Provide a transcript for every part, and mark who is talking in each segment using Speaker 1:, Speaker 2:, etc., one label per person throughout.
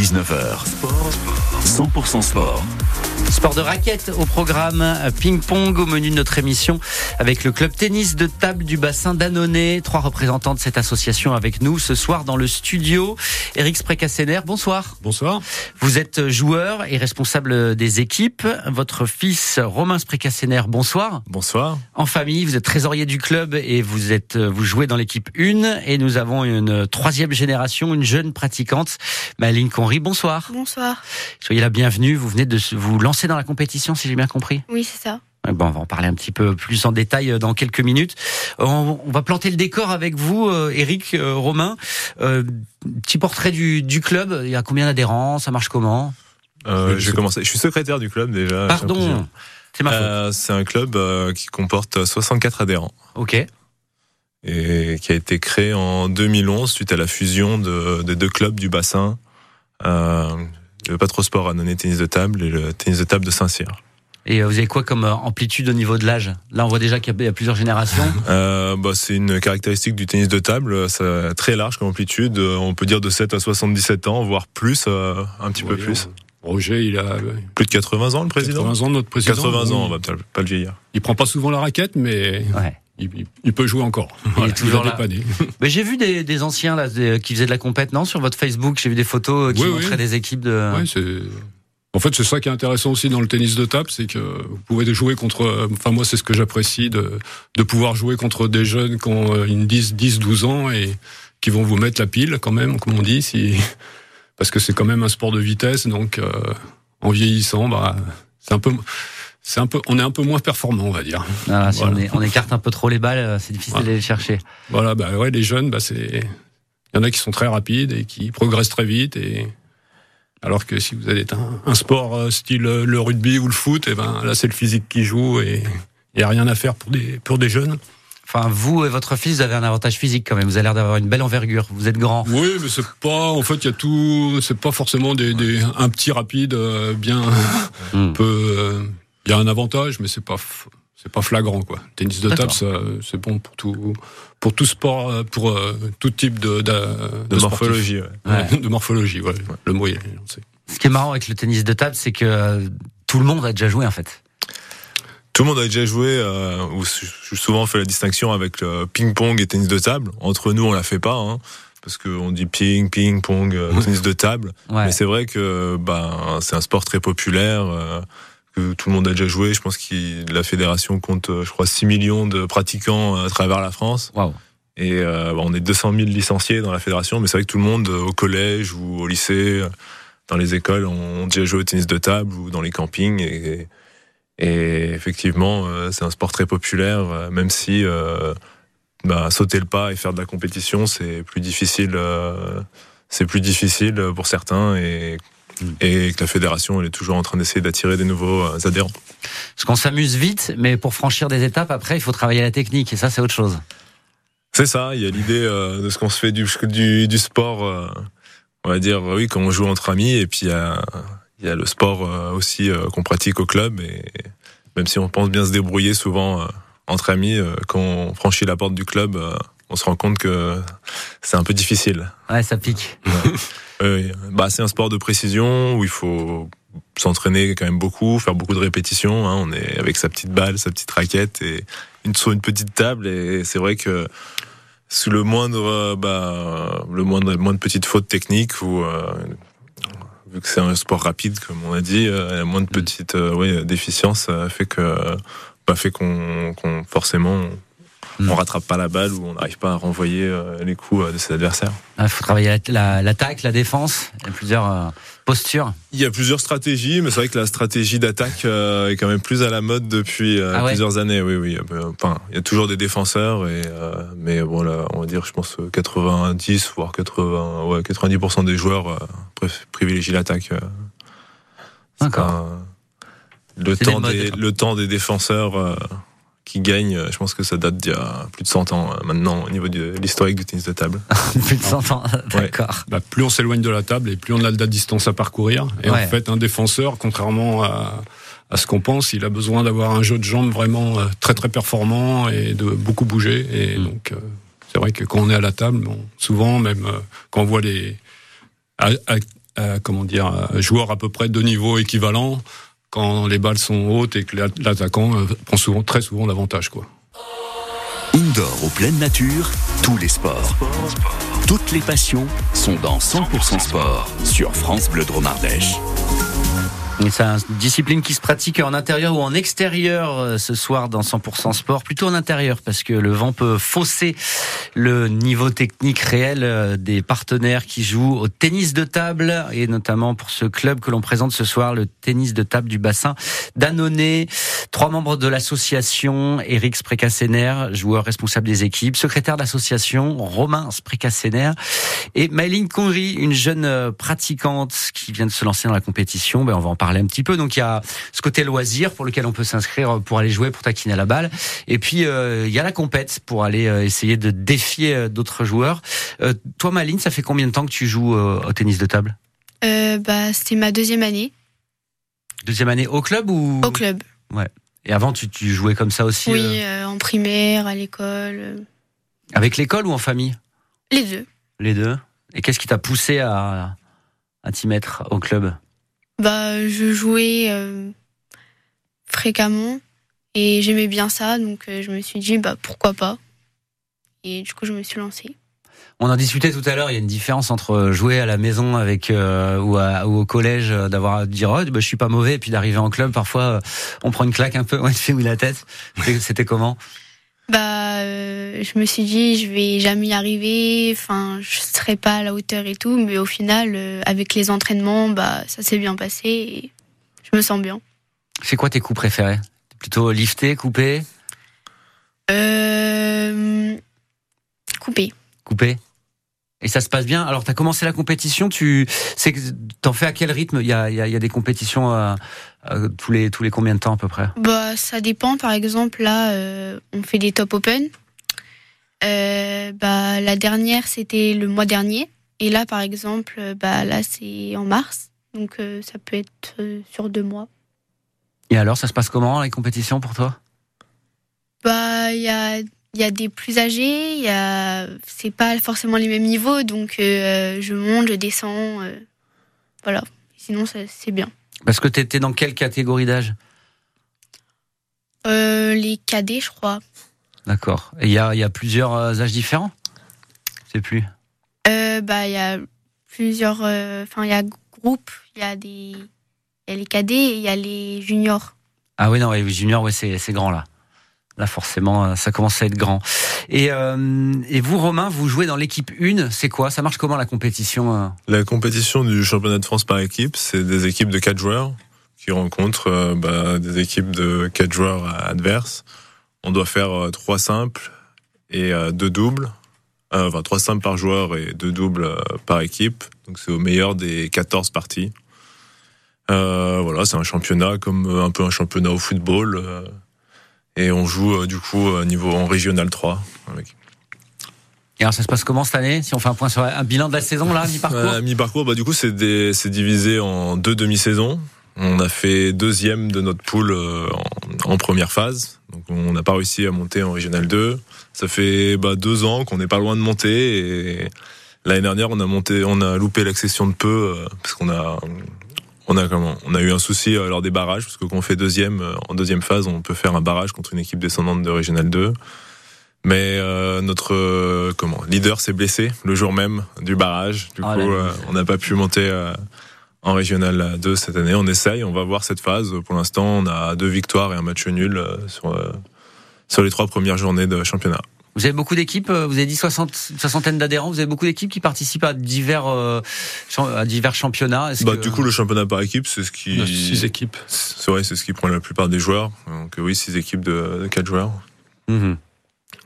Speaker 1: 19h. 100% sport.
Speaker 2: Sport de raquette au programme, ping-pong au menu de notre émission avec le club tennis de table du bassin d'Annonay. Trois représentants de cette association avec nous ce soir dans le studio. Eric Sprecassener, bonsoir.
Speaker 3: Bonsoir.
Speaker 2: Vous êtes joueur et responsable des équipes. Votre fils Romain Sprecassener, bonsoir.
Speaker 3: Bonsoir.
Speaker 2: En famille, vous êtes trésorier du club et vous êtes vous jouez dans l'équipe 1 et nous avons une troisième génération, une jeune pratiquante, Maline Conry. Bonsoir.
Speaker 4: Bonsoir.
Speaker 2: Soyez la bienvenue. Vous venez de vous lancer dans la compétition, si j'ai bien compris.
Speaker 4: Oui, c'est ça.
Speaker 2: Bon, on va en parler un petit peu plus en détail euh, dans quelques minutes. On, va planter le décor avec vous, euh, Eric, euh, Romain. petit portrait du, du, club. Il y a combien d'adhérents? Ça marche comment?
Speaker 3: Euh, Je vais commencer. Je suis secrétaire du club déjà.
Speaker 2: Pardon. C'est ma
Speaker 3: faute. c'est un club qui comporte 64 adhérents.
Speaker 2: Ok.
Speaker 3: Et qui a été créé en 2011 suite à la fusion de, des deux clubs du bassin. Euh, le Patrosport à Noné Tennis de Table et le Tennis de Table de Saint-Cyr.
Speaker 2: Et euh, vous avez quoi comme euh, amplitude au niveau de l'âge? Là, on voit déjà qu'il y a plusieurs générations.
Speaker 3: euh, bah, c'est une caractéristique du tennis de table, c'est très large comme amplitude. On peut dire de 7 à 77 ans, voire plus, un petit peu plus.
Speaker 5: Roger, il a
Speaker 3: plus de 80 ans, le président?
Speaker 5: 80 ans, notre président.
Speaker 3: 80 ans, on va peut-être pas le vieillir.
Speaker 5: Il prend pas souvent la raquette, mais ouais il, peut jouer encore.
Speaker 2: Il est toujours là. Mais j'ai vu des, anciens là qui faisaient de la compète, non, sur votre Facebook. J'ai vu des photos euh, qui montraient des équipes de.
Speaker 5: en fait, c'est ça qui est intéressant aussi dans le tennis de table, c'est que vous pouvez jouer contre. Enfin, moi, c'est ce que j'apprécie de, de pouvoir jouer contre des jeunes qui ont euh, une 10, 10, 12 ans et qui vont vous mettre la pile quand même, comme on dit, si parce que c'est quand même un sport de vitesse, donc euh, en vieillissant, bah, c'est un peu c'est un peu, on est un peu moins performant, on va dire.
Speaker 2: Ah, si on, écarte un peu trop les balles, euh, c'est difficile d'aller les chercher.
Speaker 5: Voilà, bah ouais, les jeunes, bah c'est, il y en a qui sont très rapides et qui progressent très vite et alors que si vous avez un, un sport euh, style euh, le rugby ou le foot, et eh ben là c'est le physique qui joue et il n'y a rien à faire pour des pour des jeunes.
Speaker 2: Enfin, vous et votre fils, vous avez un avantage physique quand même. Vous avez l'air d'avoir une belle envergure. Vous êtes grand.
Speaker 5: Oui, mais c'est pas. En fait, il y a tout. C'est pas forcément des, des, un petit rapide bien hmm. peu il y a un avantage, mais c'est pas c'est pas flagrant quoi. Tennis de table, c'est bon pour tout pour tout sport, euh, pour euh, tout type de
Speaker 3: de, morphologie.
Speaker 5: Ouais. de morphologie, ouais. Le mot,
Speaker 2: Ce qui est marrant avec le tennis de table, c'est que euh, tout le monde a déjà joué en fait.
Speaker 3: Tout le monde a déjà joué. Euh, souvent, on fait la distinction avec le ping-pong et tennis de table. Entre nous, on la fait pas. Hein, parce qu'on dit ping, ping, pong, tennis de table. Mais c'est vrai que bah, c'est un sport très populaire que tout le monde a déjà joué. Je pense que la fédération compte, euh, je crois, 6 millions de pratiquants à travers la France. Et euh, on est 200 000 licenciés dans la fédération, mais c'est vrai que tout le monde, euh, au collège ou au lycée, dans les écoles, ont déjà joué au tennis de table ou dans les campings. Et, et effectivement, c'est un sport très populaire, même si bah, sauter le pas et faire de la compétition, c'est plus difficile. c'est plus difficile pour certains et et que la fédération elle est toujours en train d'essayer d'attirer des nouveaux euh, adhérents.
Speaker 2: Parce qu'on s'amuse vite, mais pour franchir des étapes, après, il faut travailler la technique, et ça, c'est autre chose.
Speaker 3: C'est ça, il y a l'idée euh, de ce qu'on se fait du, du, du sport, euh, on va dire, oui, quand on joue entre amis, et puis il y a, y a le sport aussi qu'on pratique au club, et même si on pense bien se débrouiller souvent entre amis, quand on franchit la porte du club, on se rend compte que c'est un peu difficile.
Speaker 2: Ouais, ça pique.
Speaker 3: Euh, bah, c'est un sport de précision où il faut s'entraîner quand même beaucoup, faire beaucoup de répétitions. Hein. On est avec sa petite balle, sa petite raquette et une, sur une petite table. Et c'est vrai que sous le moindre, bah, le moindre, moindre petite faute technique ou euh, vu que c'est un sport rapide, comme on a dit, euh, la moindre petite euh, ouais, déficience fait que, bah, fait qu'on, qu'on forcément on rattrape pas la balle ou on n'arrive pas à renvoyer euh, les coups euh, de ses adversaires.
Speaker 2: Il faut travailler l'attaque, la, défense. Il y a plusieurs euh, postures.
Speaker 3: Il y a plusieurs stratégies, mais c'est vrai que la stratégie d'attaque est quand même plus à la mode depuis ah plusieurs années. Oui, oui. Enfin, il y a toujours des défenseurs, et, mais bon là, on va dire, je pense 90 voire 80, ouais, 90% des joueurs privilégient l'attaque.
Speaker 2: D'accord.
Speaker 3: Le temps, des, le temps des défenseurs qui gagne, je pense que ça date d'il y a plus de 100 ans euh, maintenant au niveau de l'historique du tennis de table.
Speaker 2: plus de 100 ans, d'accord.
Speaker 5: Bah, plus on s'éloigne de la table et plus on a de la distance à parcourir. Et en fait, un défenseur, contrairement à, à ce qu'on pense, il a besoin d'avoir un jeu de jambes vraiment euh, très très performant et de beaucoup bouger. Et mm. donc, euh, c'est vrai que quand on est à la table, bon, souvent, même quand on voit les comment dire, joueur à peu près de niveau équivalent quand les balles sont hautes et que l'attaquant prend souvent, très souvent l'avantage, quoi.
Speaker 1: Indoor ou pleine nature, tous les sports. Toutes les passions sont dans 100% sport sur France Bleu Dromardèche.
Speaker 2: C'est une discipline qui se pratique en intérieur ou en extérieur euh, ce soir dans 100% sport, plutôt en intérieur parce que le vent peut fausser le niveau technique réel euh, des partenaires qui jouent au tennis de table et notamment pour ce club que l'on présente ce soir, le tennis de table du bassin d'Annonay. Trois membres de l'association, Eric Sprecassener, joueur responsable des équipes, secrétaire d'association, Romain Sprecassener et Maëline Conry, une jeune euh, pratiquante qui vient de se lancer dans la compétition. Ben, on va en parler un petit peu. Donc il y a ce côté loisir pour lequel on peut s'inscrire pour aller jouer, pour taquiner la balle. Et puis euh, il y a la compète pour aller euh, essayer de défier euh, d'autres joueurs. toi, Maline, ça fait combien de temps que tu joues au tennis de table?
Speaker 4: Bah, C'était ma deuxième année.
Speaker 2: Deuxième année au club ou?
Speaker 4: Au club.
Speaker 2: Ouais. Et avant, tu, tu jouais comme ça aussi
Speaker 4: Oui, en primaire, à l'école.
Speaker 2: Avec l'école ou en famille?
Speaker 4: Les deux.
Speaker 2: Les deux. Et qu'est-ce qui t'a poussé à, à t'y mettre au club?
Speaker 4: Bah, je jouais euh, fréquemment et j'aimais bien ça, donc euh, je me suis dit bah pourquoi pas. Et du coup, je me suis lancée.
Speaker 2: On en discutait tout à l'heure. Il y a une différence entre jouer à la maison avec euh, ou, au collège, d'avoir à dire oh, bah, je suis pas mauvais, et puis d'arriver en club. Parfois, on prend une claque un peu. On te fait oui la tête. C'était comment?
Speaker 4: Bah, euh, je me suis dit, je vais jamais y arriver. Enfin, je serai pas à la hauteur et tout. Mais au final, euh, avec les entraînements, bah, ça s'est bien passé et je me sens bien.
Speaker 2: C'est quoi tes coups préférés? Plutôt lifté, coupé?
Speaker 4: Euh, Coupé.
Speaker 2: Coupé? Et ça se passe bien. Alors, tu as commencé la compétition. Tu t'en fais à quel rythme? Il y a, y, y a, des compétitions euh, euh, tous les tous les combien de temps à peu près?
Speaker 4: Bah, ça dépend. Par exemple, là, euh, on fait des top open. bah, la dernière, c'était le mois dernier. Et là, par exemple, bah là, c'est en mars. Donc, ça peut être sur deux mois.
Speaker 2: Et alors, ça se passe comment les compétitions pour toi?
Speaker 4: Bah, il y a il y a des plus âgés, il y a c'est pas forcément les mêmes niveaux, donc euh, je monte, je descends, euh, voilà. Sinon c'est bien.
Speaker 2: Parce que tu étais dans quelle catégorie d'âge?
Speaker 4: Euh, Les cadets, je crois.
Speaker 2: D'accord. Et il y a, y a plusieurs âges différents? C'est plus
Speaker 4: Bah il y a plusieurs, enfin il y a groupes, il y a des, y a les cadets et il y a les juniors.
Speaker 2: Ah oui non, les juniors, ouais c'est grand là. Là, forcément, euh, ça commence à être grand. Et, euh, et vous, Romain, vous jouez dans l'équipe 1. C'est quoi? Ça marche comment la compétition euh?
Speaker 3: La compétition du championnat de France par équipe, c'est des équipes de 4 joueurs qui rencontrent bah, des équipes de 4 joueurs adverses. On doit faire 3 simples et 2 doubles. enfin, 3 simples par joueur et 2 doubles par équipe. Donc, c'est au meilleur des 14 parties. voilà, c'est un championnat comme un peu un championnat au football et on joue euh, du coup au niveau en régional 3.
Speaker 2: Et alors ça se passe comment cette année Si on fait un point sur un bilan de la saison là, mi-parcours euh,
Speaker 3: Mi-parcours, bah du coup c'est divisé en deux demi-saisons. On a fait deuxième de notre poule euh, en, première phase. Donc on n'a pas réussi à monter en régional 2. Ça fait bah, deux ans qu'on n'est pas loin de monter et l'année dernière on a monté, on a loupé l'accession de peu parce qu'on a on a comment On a eu un souci euh, lors des barrages parce que quand on fait deuxième euh, en deuxième phase, on peut faire un barrage contre une équipe descendante de Régional 2. Mais euh, notre comment leader s'est blessé le jour même du barrage. Du ah, coup, on n'a pas pu monter en Régional 2 cette année. On essaye, on va voir cette phase. Pour l'instant, on a deux victoires et un match nul sur sur les trois premières journées de championnat.
Speaker 2: Vous avez beaucoup d'équipes, euh, vous avez dit 60, soixantaine d'adhérents, vous avez beaucoup d'équipes qui participent à divers, euh, à divers championnats.
Speaker 3: Bah, Du coup, le championnat par équipe, c'est ce qui...
Speaker 5: Six équipes.
Speaker 3: C'est vrai, c'est ce qui prend la plupart des joueurs. Donc oui, six équipes de, quatre joueurs.
Speaker 2: Mhm.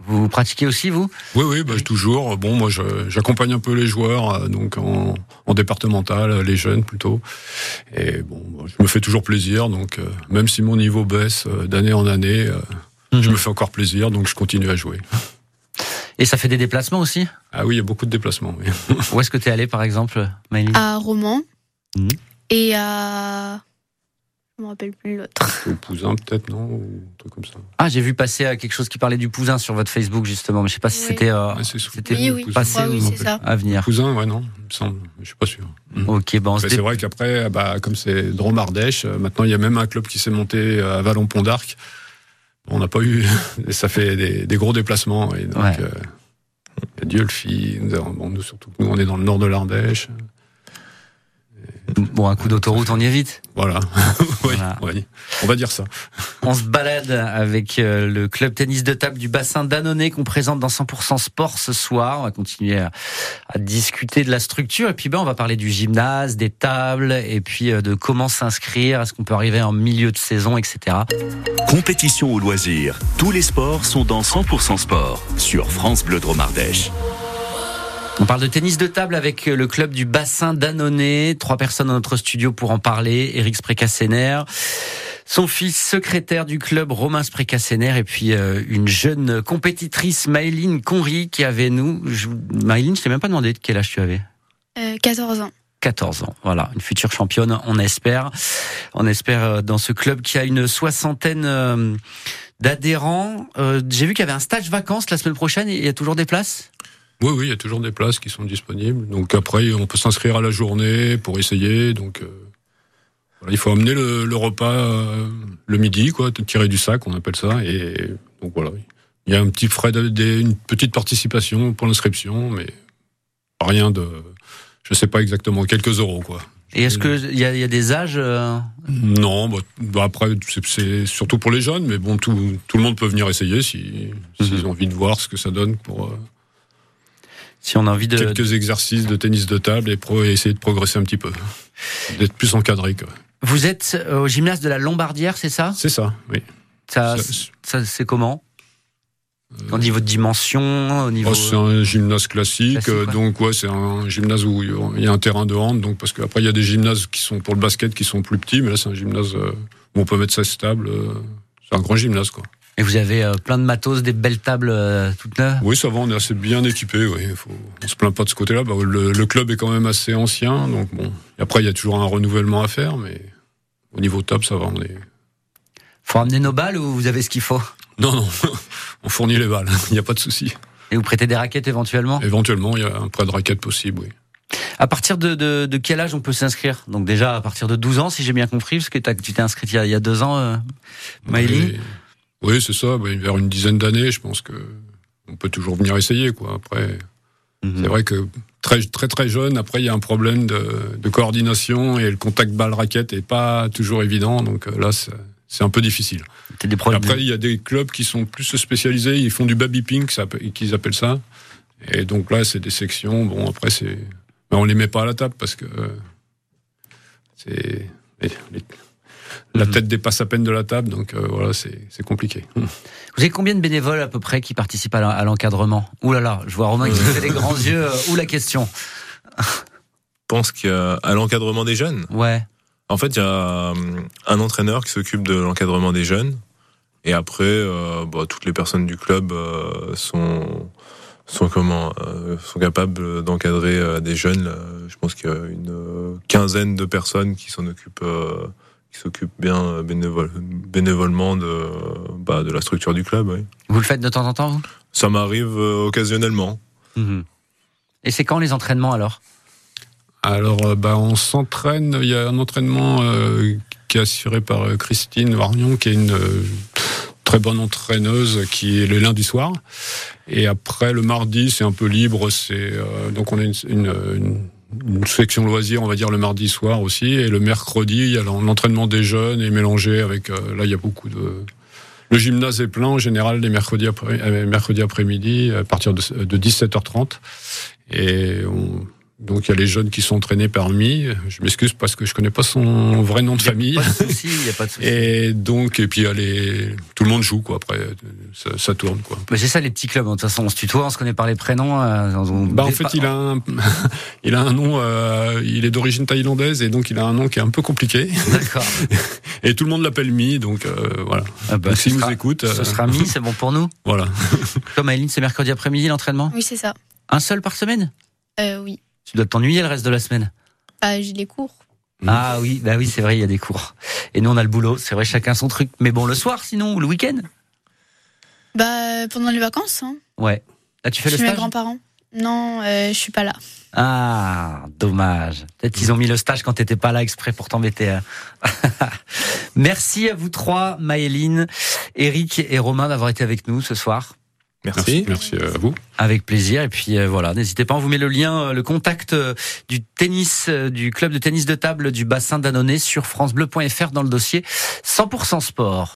Speaker 2: Vous pratiquez aussi, vous?
Speaker 5: Oui, oui, bah, toujours. Bon, moi, j'accompagne un peu les joueurs, euh, donc en, en, départemental, les jeunes plutôt. Et bon, je me fais toujours plaisir. Donc, même si mon niveau baisse d'année en année, je mhm. me fais encore plaisir, donc je continue à jouer.
Speaker 2: Et ça fait des déplacements aussi
Speaker 5: Ah oui, il y a beaucoup de déplacements. Oui.
Speaker 2: Où est-ce que tu es allé par exemple, Maëlie
Speaker 4: À Romans. Mhm. Et à. Je me rappelle plus l'autre.
Speaker 5: Au Pouzin, peut-être, non Ou un truc comme ça.
Speaker 2: Ah, j'ai vu passer quelque chose qui parlait du Pouzin sur votre Facebook, justement. Mais je sais pas si
Speaker 4: Oui.
Speaker 2: c'était euh, c'était
Speaker 4: Oui, oui,
Speaker 2: passé
Speaker 4: je crois, oui,
Speaker 2: ou
Speaker 4: ça.
Speaker 2: à venir.
Speaker 5: Pouzin, ouais, non, il me semble. Je suis pas sûr. Mhm.
Speaker 2: Ok, bon,
Speaker 5: c'est vrai qu'après, bah, comme c'est Drôme Ardèche, euh, maintenant il y a même un club qui s'est monté à Vallon-Pont d'Arc. On n'a pas eu, ça fait des, des gros déplacements. Et donc,
Speaker 2: Ouais.
Speaker 5: euh, y a Dieulfi, nous, bon, nous, surtout nous, on est dans le nord de l'Ardèche.
Speaker 2: Bon, un coup d'autoroute, on y est vite.
Speaker 5: Voilà. oui,
Speaker 2: Voilà.
Speaker 5: oui. on va dire ça.
Speaker 2: On se balade avec euh, le club tennis de table du bassin d'Annonay qu'on présente dans 100% sport ce soir. On va continuer à, à discuter de la structure et puis ben on va parler du gymnase, des tables et puis euh, de comment s'inscrire, est-ce qu'on peut arriver en milieu de saison, etc.
Speaker 1: Compétition ou loisirs, tous les sports sont dans 100% sport sur France Bleu Drôme Ardèche.
Speaker 2: On parle de tennis de table avec le club du bassin d'Annonay. Trois personnes dans notre studio pour en parler. Eric Sprecassener, son fils secrétaire du club Romain Sprecassener et puis euh, une jeune compétitrice Maëline Conry qui avait nous. Je, Maëline, je t'ai même pas demandé de quel âge tu avais.
Speaker 4: Euh, 14 ans.
Speaker 2: 14 ans. Voilà, une future championne, on espère. On espère euh, dans ce club qui a une soixantaine euh, d'adhérents. Euh, J'ai vu qu'il y avait un stage vacances la semaine prochaine. Il y a toujours des places?
Speaker 5: Oui, oui, il y a toujours des places qui sont disponibles. Donc après, on peut s'inscrire à la journée pour essayer. Donc euh, voilà, il faut amener le, le repas euh, le midi, quoi, tirer du sac, on appelle ça. Et donc voilà, il y a un petit frais, de, des- une petite participation pour l'inscription, mais rien de, je sais pas exactement, quelques euros, quoi.
Speaker 2: Et est-ce qu'il y, a- il y a des âges euh,
Speaker 5: Non, bah, bah après, c'est- surtout pour les jeunes, mais bon, tout, tout le monde peut venir essayer si, s'ils
Speaker 2: Mhm.
Speaker 5: ont envie de voir ce que ça donne pour euh,
Speaker 2: Si on a envie de,
Speaker 5: quelques exercices de tennis de table et, pro, et essayer de progresser un petit peu. D'être plus encadré, quoi.
Speaker 2: Vous êtes euh, au gymnase de la Lombardière, c'est ça?
Speaker 5: C'est ça, oui.
Speaker 2: Ça,
Speaker 5: Ça-
Speaker 2: c'est comment? Au niveau de dimension, au niveau.
Speaker 5: Oh, c'est un gymnase classique,
Speaker 2: Classique,
Speaker 5: euh, donc ouais, c'est un gymnase où il y a un terrain de hand, donc parce qu'après il y a des gymnases qui sont pour le basket qui sont plus petits, mais là c'est un gymnase euh, où on peut mettre 16 tables. euh, c'est un grand gymnase, quoi.
Speaker 2: Et vous avez euh, plein de matos, des belles tables euh, toutes neuves?
Speaker 5: Oui, ça va, on est assez bien équipé. Oui, faut, on se plaint pas de ce côté-là. Bah, le, le club est quand même assez ancien, donc bon. Et après, il y a toujours un renouvellement à faire, mais au niveau top, ça va. On est.
Speaker 2: Faut ramener nos balles ou vous avez ce qu'il faut?
Speaker 5: Non, non, on fournit les balles. Il n'y a pas de souci.
Speaker 2: Et vous prêtez des raquettes éventuellement?
Speaker 5: Éventuellement, il y a un prêt de raquette possible. Oui.
Speaker 2: À partir de, de, de quel âge on peut s'inscrire? Donc déjà à partir de 12 ans, si j'ai bien compris, parce que tu t'es inscrite il y a, il y a deux ans, euh, Maëline?
Speaker 5: Et- Oui, c'est ça. bah, vers une dizaine d'années, je pense que on peut toujours venir essayer. Quoi. Après,
Speaker 2: Mhm.
Speaker 5: c'est vrai que très très très jeune, après il y a un problème de, de coordination et le contact balle raquette est pas toujours évident. Donc euh, là, c'est un peu difficile.
Speaker 2: Des.
Speaker 5: Après, il y a des clubs qui sont plus spécialisés, ils font du baby pink, qu'ils appellent ça. Et donc là, c'est des sections. Bon, après, c'est. Mais on les met pas à la table parce que. euh, C'est. La
Speaker 2: Mhm.
Speaker 5: tête dépasse à peine de la table, donc euh, voilà, c'est compliqué.
Speaker 2: Vous avez combien de bénévoles à peu près qui participent à l'en- à l'encadrement? Ouh là là, je vois Romain qui fait les grands yeux. euh, Où la question
Speaker 3: Je pense qu'à l'encadrement des jeunes,
Speaker 2: Ouais.
Speaker 3: en fait, il y a euh, un entraîneur qui s'occupe de l'encadrement des jeunes. Et après, euh, bah, toutes les personnes du club euh, sont sont comment euh, sont capables d'encadrer euh, des jeunes. Euh, Je pense qu'il y a une euh, quinzaine de personnes qui s'en occupent, euh, qui s'occupent bien euh, bénévole, bénévolement de bah, de la structure du club. oui.
Speaker 2: Vous le faites de temps en temps, vous?
Speaker 3: Ça m'arrive euh, occasionnellement.
Speaker 2: Mhm. Et c'est quand les entraînements alors?
Speaker 5: Alors, euh, bah, on s'entraîne. Il y a un entraînement euh, qui est assuré par euh, Christine Warnion, qui est une euh, très bonne entraîneuse, qui est le lundi soir. Et après, le mardi, c'est un peu libre. C'est euh, donc on a une, une, une- une section loisir, on va dire le mardi soir aussi. Et le mercredi, il y a l'entraînement des jeunes et mélangé avec. euh, là, il y a beaucoup de le gymnase est plein en général les mercredis après euh, mercredis après-midi à partir de, de 17h30 et on- donc il y a les jeunes qui sont entraînés par Mi. Je m'excuse parce que je connais pas son vrai nom de famille.
Speaker 2: Pas de souci, il y a pas de souci.
Speaker 5: Et donc et puis il y a les tout le monde joue quoi après ça, ça tourne quoi.
Speaker 2: Mais c'est ça les petits clubs. De toute façon, on se tutoie, on se connaît par les prénoms. euh, on-
Speaker 5: Bah en fait il a un il a un nom euh, il est d'origine thaïlandaise et donc il a un nom qui est un peu compliqué
Speaker 2: D'accord.
Speaker 5: et tout le monde l'appelle Mi donc euh, voilà.
Speaker 2: Ah bah,
Speaker 5: donc s'il nous
Speaker 2: sera-
Speaker 5: écoute
Speaker 2: Ce
Speaker 5: euh,
Speaker 2: sera mis, c'est bon pour nous.
Speaker 5: voilà.
Speaker 2: Comme Aileen, c'est mercredi après-midi l'entraînement?
Speaker 4: Oui, c'est ça.
Speaker 2: Un seul par semaine?
Speaker 4: Euh, oui.
Speaker 2: Tu dois t'ennuyer le reste de la semaine.
Speaker 4: Bah, j'ai les cours.
Speaker 2: Ah oui, bah oui, c'est vrai, il y a des cours. Et nous, on a le boulot. C'est vrai, chacun son truc. Mais bon, le soir, sinon, ou le week-end
Speaker 4: Bah, pendant les vacances. Hein.
Speaker 2: Ouais. Là, tu fais
Speaker 4: je
Speaker 2: le stage
Speaker 4: mes grands-parents. Non, euh, je suis pas là.
Speaker 2: Ah, dommage. Peut-être qu'ils ont mis le stage quand t'étais pas là exprès pour t'embêter. Hein. Merci à vous trois, Maëline, Eric et Romain d'avoir été avec nous ce soir.
Speaker 3: Merci.
Speaker 5: Merci à vous.
Speaker 2: Avec plaisir. Et puis euh, voilà, n'hésitez pas, on vous met le lien, euh, le contact euh, du tennis, du club de tennis de table du bassin d'Annonay sur francebleu.fr dans le dossier 100% sport.